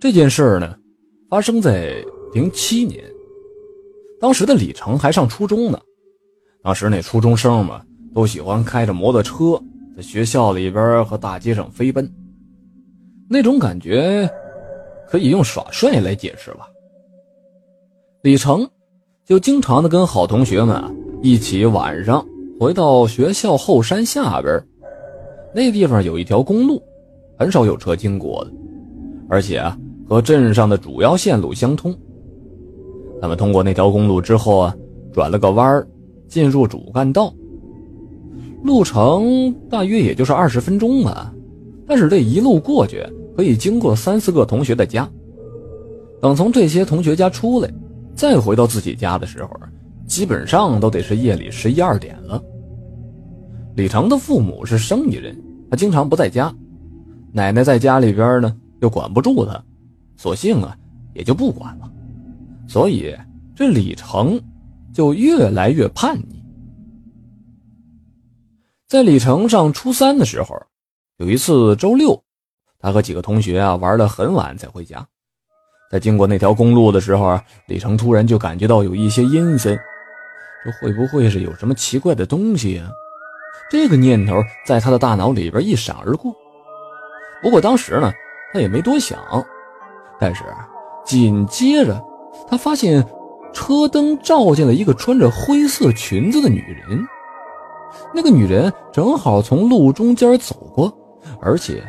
这件事呢，发生在零七年，当时的李成还上初中呢。当时那初中生嘛，都喜欢开着摩托车在学校里边和大街上飞奔，那种感觉可以用耍帅来解释吧。李成就经常的跟好同学们一起晚上回到学校后山下边，那地方有一条公路，很少有车经过的，而且啊和镇上的主要线路相通。他们通过那条公路之后啊，转了个弯儿。进入主干道，路程大约也就是二十分钟吧，但是这一路过去可以经过三四个同学的家。等从这些同学家出来，再回到自己家的时候，基本上都得是夜里十一二点了。李成的父母是生意人，他经常不在家，奶奶在家里边呢又管不住他，索性啊也就不管了。所以这李成。就越来越叛逆。在李成上初三的时候，有一次周六，他和几个同学啊玩的很晚才回家。在经过那条公路的时候啊，李成突然就感觉到有一些阴森，这会不会是有什么奇怪的东西啊？这个念头在他的大脑里边一闪而过。不过当时呢，他也没多想。但是紧接着，他发现。车灯照见了一个穿着灰色裙子的女人，那个女人正好从路中间走过，而且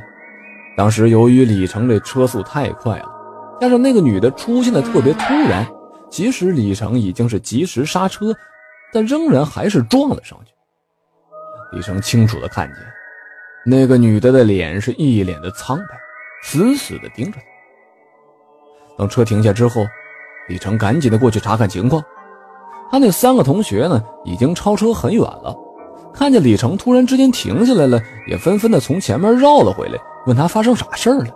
当时由于李成这车速太快了，加上那个女的出现的特别突然，即使李成已经是及时刹车，但仍然还是撞了上去。李成清楚的看见，那个女的的脸是一脸的苍白，死死的盯着他。等车停下之后。李成赶紧的过去查看情况，他那三个同学呢，已经超车很远了。看见李成突然之间停下来了，也纷纷的从前面绕了回来，问他发生啥事了。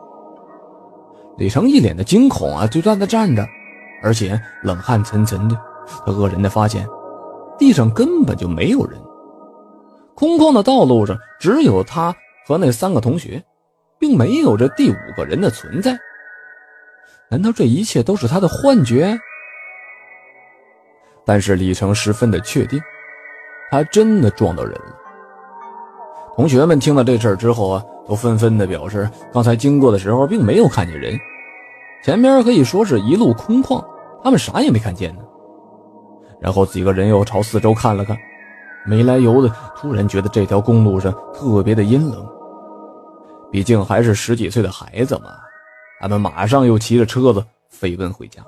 李成一脸的惊恐啊，就站在那站着，而且冷汗涔涔的。他愕然的发现，地上根本就没有人，空旷的道路上只有他和那三个同学，并没有这第五个人的存在。难道这一切都是他的幻觉？但是李成十分的确定，他真的撞到人了。同学们听了这事儿之后啊，都纷纷的表示，刚才经过的时候并没有看见人，前面可以说是一路空旷，他们啥也没看见呢。然后几个人又朝四周看了看，没来由的突然觉得这条公路上特别的阴冷，毕竟还是十几岁的孩子嘛。他们马上又骑着车子飞奔回家。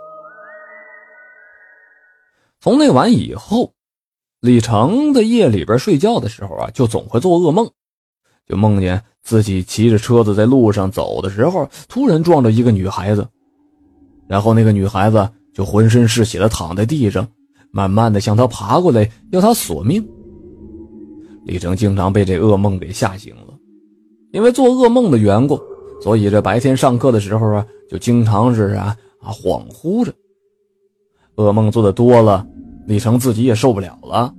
从那晚以后，李成的夜里边睡觉的时候啊，就总会做噩梦，就梦见自己骑着车子在路上走的时候，突然撞着一个女孩子，然后那个女孩子就浑身是血的躺在地上，慢慢的向他爬过来，要他索命。李成经常被这噩梦给吓醒了，因为做噩梦的缘故。所以这白天上课的时候啊，就经常是啊啊恍惚着，噩梦做的多了，李成自己也受不了了，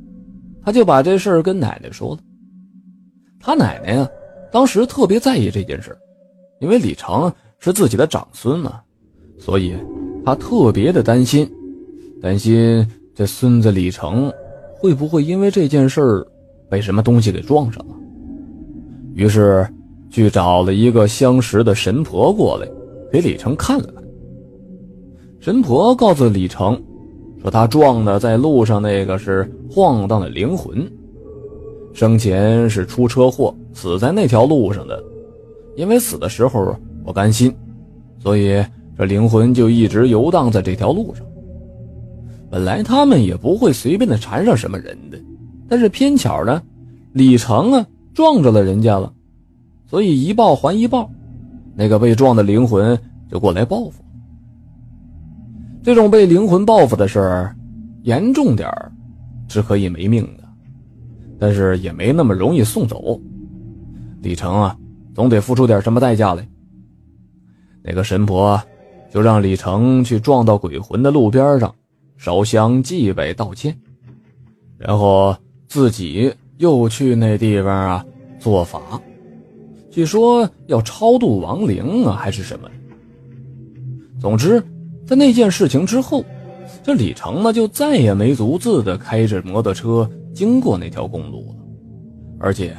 他就把这事儿跟奶奶说了。他奶奶呀，当时特别在意这件事，因为李成是自己的长孙嘛，所以他特别的担心，担心这孙子李成会不会因为这件事儿被什么东西给撞上了，于是。去找了一个相识的神婆过来，给李成看了看。神婆告诉李成，说他撞的在路上那个是晃荡的灵魂，生前是出车祸死在那条路上的，因为死的时候不甘心，所以这灵魂就一直游荡在这条路上。本来他们也不会随便的缠上什么人的，但是偏巧呢，李成啊撞着了人家了。所以一报还一报，那个被撞的灵魂就过来报复。这种被灵魂报复的事儿，严重点是可以没命的，但是也没那么容易送走。李成啊，总得付出点什么代价来。那个神婆就让李成去撞到鬼魂的路边上，烧香祭拜道歉，然后自己又去那地方啊做法。据说要超度亡灵啊，还是什么？总之，在那件事情之后，这李成呢就再也没独自的开着摩托车经过那条公路了，而且，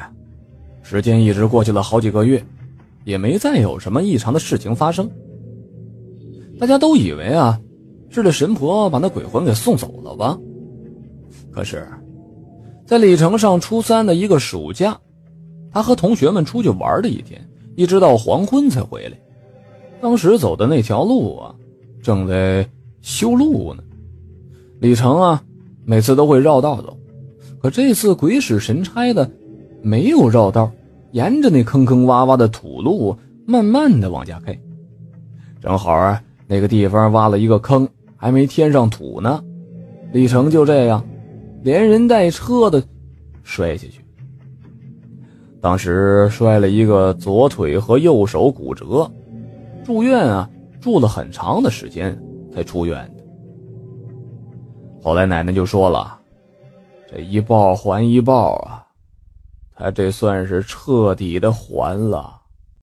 时间一直过去了好几个月，也没再有什么异常的事情发生。大家都以为啊，是这神婆把那鬼魂给送走了吧？可是，在李成上初三的一个暑假，他和同学们出去玩了一天，一直到黄昏才回来。当时走的那条路啊，正在修路呢。李成啊，每次都会绕道走，可这次鬼使神差的，没有绕道，沿着那坑坑洼洼的土路，慢慢的往家开。正好啊，那个地方挖了一个坑，还没填上土呢。李成就这样，连人带车的摔下去。当时摔了一个左腿和右手骨折。住院啊，住了很长的时间才出院的。后来奶奶就说了：“这一报还一报啊，他这算是彻底的还了。”